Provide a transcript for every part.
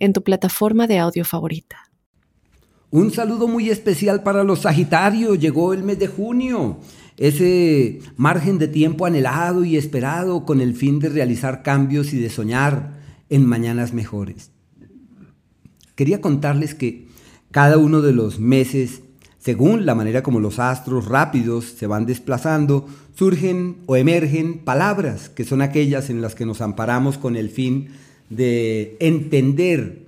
en tu plataforma de audio favorita. Un saludo muy especial para los Sagitarios. Llegó el mes de junio, ese margen de tiempo anhelado y esperado con el fin de realizar cambios y de soñar en mañanas mejores. Quería contarles que cada uno de los meses, según la manera como los astros rápidos se van desplazando, surgen o emergen palabras que son aquellas en las que nos amparamos con el fin de entender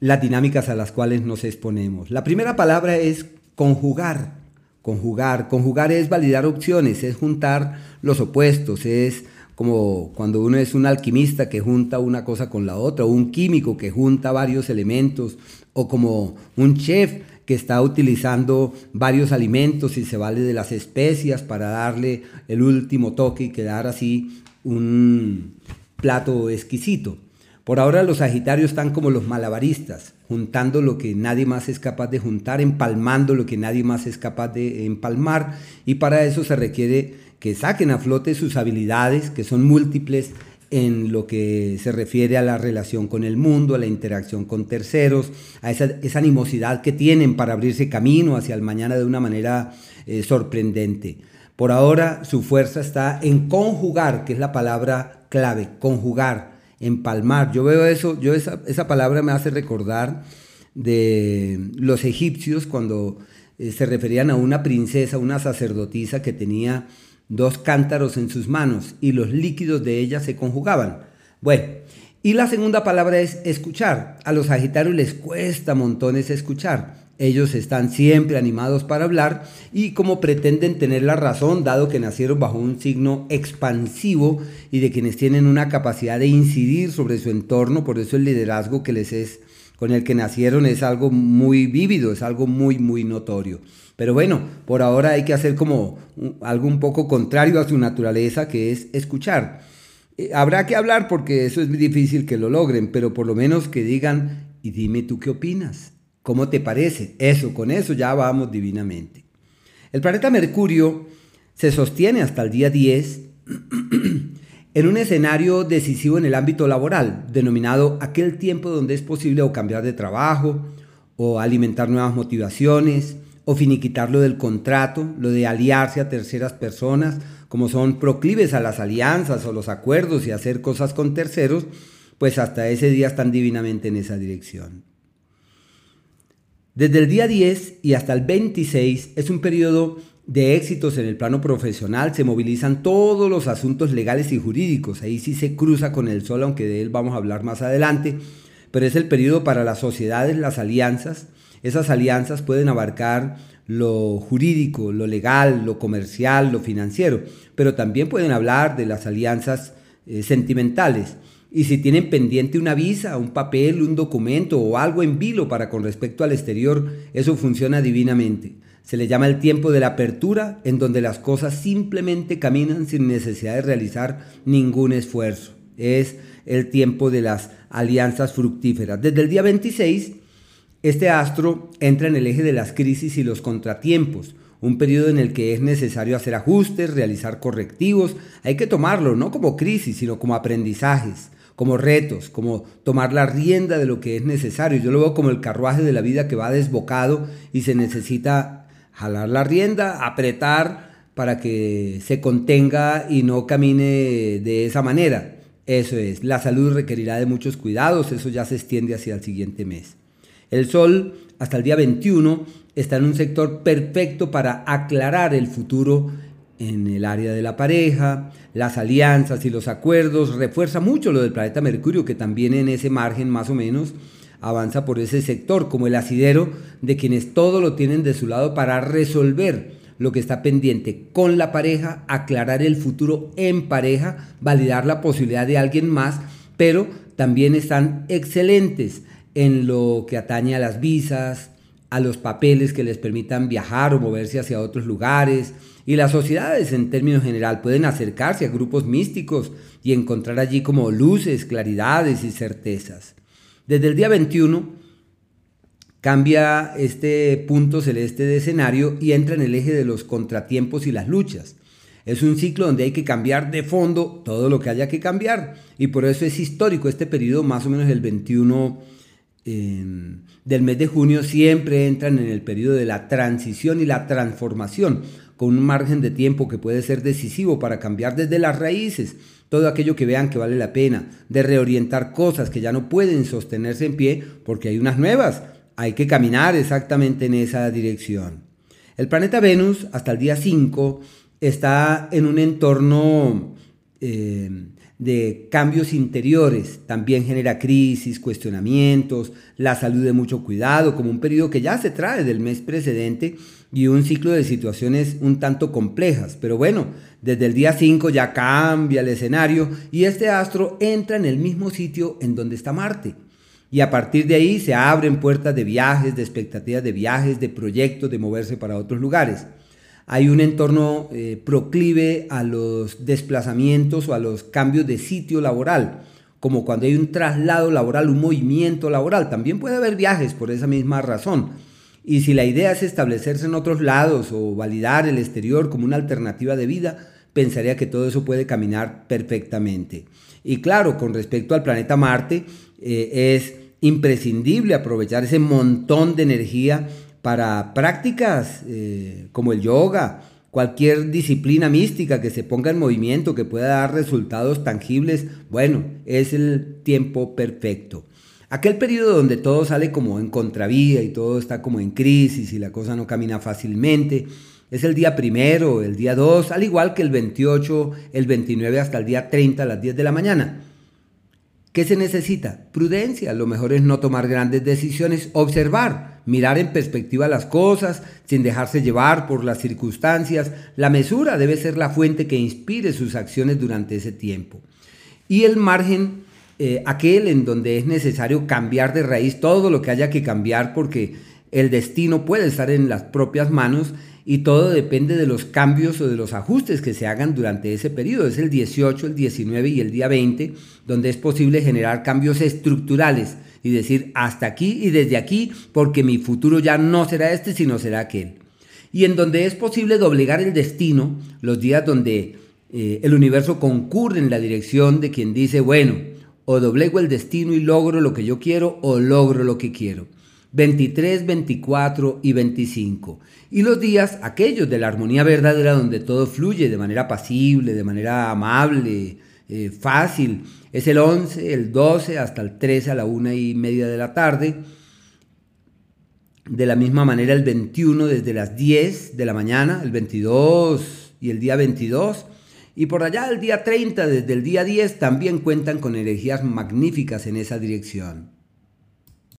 las dinámicas a las cuales nos exponemos. La primera palabra es conjugar. Conjugar. Conjugar es validar opciones, es juntar los opuestos, es como cuando uno es un alquimista que junta una cosa con la otra, o un químico que junta varios elementos, o como un chef que está utilizando varios alimentos y se vale de las especias para darle el último toque y quedar así un plato exquisito. Por ahora los Sagitarios están como los malabaristas, juntando lo que nadie más es capaz de juntar, empalmando lo que nadie más es capaz de empalmar, y para eso se requiere que saquen a flote sus habilidades, que son múltiples en lo que se refiere a la relación con el mundo, a la interacción con terceros, a esa, animosidad que tienen para abrirse camino hacia el mañana de una manera eh, sorprendente. Por ahora su fuerza está en conjugar, que es la palabra clave, conjugar empalmar. Yo veo eso, yo esa, esa palabra me hace recordar de los egipcios cuando eh, se referían a una princesa, una sacerdotisa que tenía dos cántaros en sus manos y los líquidos de ella se conjugaban. Bueno, y la segunda palabra es escuchar. A los Sagitarios les cuesta montones escuchar. Ellos están siempre animados para hablar y como pretenden tener la razón, dado que nacieron bajo un signo expansivo y de quienes tienen una capacidad de incidir sobre su entorno, por eso el liderazgo que les es con el que nacieron es algo muy vívido, es algo muy muy notorio. Pero bueno, por ahora hay que hacer como algo un poco contrario a su naturaleza, que es escuchar. Eh, habrá que hablar porque eso es muy difícil que lo logren, pero por lo menos que digan, y dime tú qué opinas. ¿Cómo te parece? Eso, con eso ya vamos divinamente. El planeta Mercurio se sostiene hasta el día 10 en un escenario decisivo en el ámbito laboral, denominado aquel tiempo donde es posible o cambiar de trabajo, o alimentar nuevas motivaciones, o finiquitar lo del contrato, lo de aliarse a terceras personas, como son proclives a las alianzas o los acuerdos y hacer cosas con terceros, pues hasta ese día están divinamente en esa dirección. Desde el día 10 y hasta el 26 es un periodo de éxitos en el plano profesional, se movilizan todos los asuntos legales y jurídicos, ahí sí se cruza con el sol, aunque de él vamos a hablar más adelante, pero es el periodo para las sociedades, las alianzas, esas alianzas pueden abarcar lo jurídico, lo legal, lo comercial, lo financiero, pero también pueden hablar de las alianzas eh, sentimentales. Y si tienen pendiente una visa, un papel, un documento o algo en vilo para con respecto al exterior, eso funciona divinamente. Se le llama el tiempo de la apertura, en donde las cosas simplemente caminan sin necesidad de realizar ningún esfuerzo. Es el tiempo de las alianzas fructíferas. Desde el día 26, este astro entra en el eje de las crisis y los contratiempos, un periodo en el que es necesario hacer ajustes, realizar correctivos. Hay que tomarlo no como crisis, sino como aprendizajes como retos, como tomar la rienda de lo que es necesario. Yo lo veo como el carruaje de la vida que va desbocado y se necesita jalar la rienda, apretar para que se contenga y no camine de esa manera. Eso es, la salud requerirá de muchos cuidados, eso ya se extiende hacia el siguiente mes. El Sol, hasta el día 21, está en un sector perfecto para aclarar el futuro en el área de la pareja, las alianzas y los acuerdos, refuerza mucho lo del planeta Mercurio, que también en ese margen más o menos avanza por ese sector, como el asidero de quienes todo lo tienen de su lado para resolver lo que está pendiente con la pareja, aclarar el futuro en pareja, validar la posibilidad de alguien más, pero también están excelentes en lo que atañe a las visas, a los papeles que les permitan viajar o moverse hacia otros lugares. Y las sociedades en términos general pueden acercarse a grupos místicos y encontrar allí como luces, claridades y certezas. Desde el día 21 cambia este punto celeste de escenario y entra en el eje de los contratiempos y las luchas. Es un ciclo donde hay que cambiar de fondo todo lo que haya que cambiar y por eso es histórico este periodo más o menos el 21 del mes de junio siempre entran en el periodo de la transición y la transformación, con un margen de tiempo que puede ser decisivo para cambiar desde las raíces todo aquello que vean que vale la pena, de reorientar cosas que ya no pueden sostenerse en pie porque hay unas nuevas, hay que caminar exactamente en esa dirección. El planeta Venus hasta el día 5 está en un entorno eh, de cambios interiores, también genera crisis, cuestionamientos, la salud de mucho cuidado, como un periodo que ya se trae del mes precedente y un ciclo de situaciones un tanto complejas. Pero bueno, desde el día 5 ya cambia el escenario y este astro entra en el mismo sitio en donde está Marte. Y a partir de ahí se abren puertas de viajes, de expectativas de viajes, de proyectos, de moverse para otros lugares hay un entorno eh, proclive a los desplazamientos o a los cambios de sitio laboral, como cuando hay un traslado laboral, un movimiento laboral. También puede haber viajes por esa misma razón. Y si la idea es establecerse en otros lados o validar el exterior como una alternativa de vida, pensaría que todo eso puede caminar perfectamente. Y claro, con respecto al planeta Marte, eh, es imprescindible aprovechar ese montón de energía para prácticas eh, como el yoga, cualquier disciplina mística que se ponga en movimiento, que pueda dar resultados tangibles, bueno, es el tiempo perfecto. Aquel periodo donde todo sale como en contravía y todo está como en crisis y la cosa no camina fácilmente, es el día primero, el día 2, al igual que el 28, el 29 hasta el día 30 a las 10 de la mañana. ¿Qué se necesita? Prudencia. Lo mejor es no tomar grandes decisiones, observar, mirar en perspectiva las cosas, sin dejarse llevar por las circunstancias. La mesura debe ser la fuente que inspire sus acciones durante ese tiempo. Y el margen, eh, aquel en donde es necesario cambiar de raíz todo lo que haya que cambiar porque el destino puede estar en las propias manos y todo depende de los cambios o de los ajustes que se hagan durante ese periodo. Es el 18, el 19 y el día 20 donde es posible generar cambios estructurales y decir hasta aquí y desde aquí porque mi futuro ya no será este sino será aquel. Y en donde es posible doblegar el destino, los días donde eh, el universo concurre en la dirección de quien dice, bueno, o doblego el destino y logro lo que yo quiero o logro lo que quiero. 23, 24 y 25. Y los días, aquellos de la armonía verdadera, donde todo fluye de manera pasible, de manera amable, eh, fácil, es el 11, el 12 hasta el 13 a la una y media de la tarde. De la misma manera el 21 desde las 10 de la mañana, el 22 y el día 22. Y por allá el día 30 desde el día 10 también cuentan con energías magníficas en esa dirección.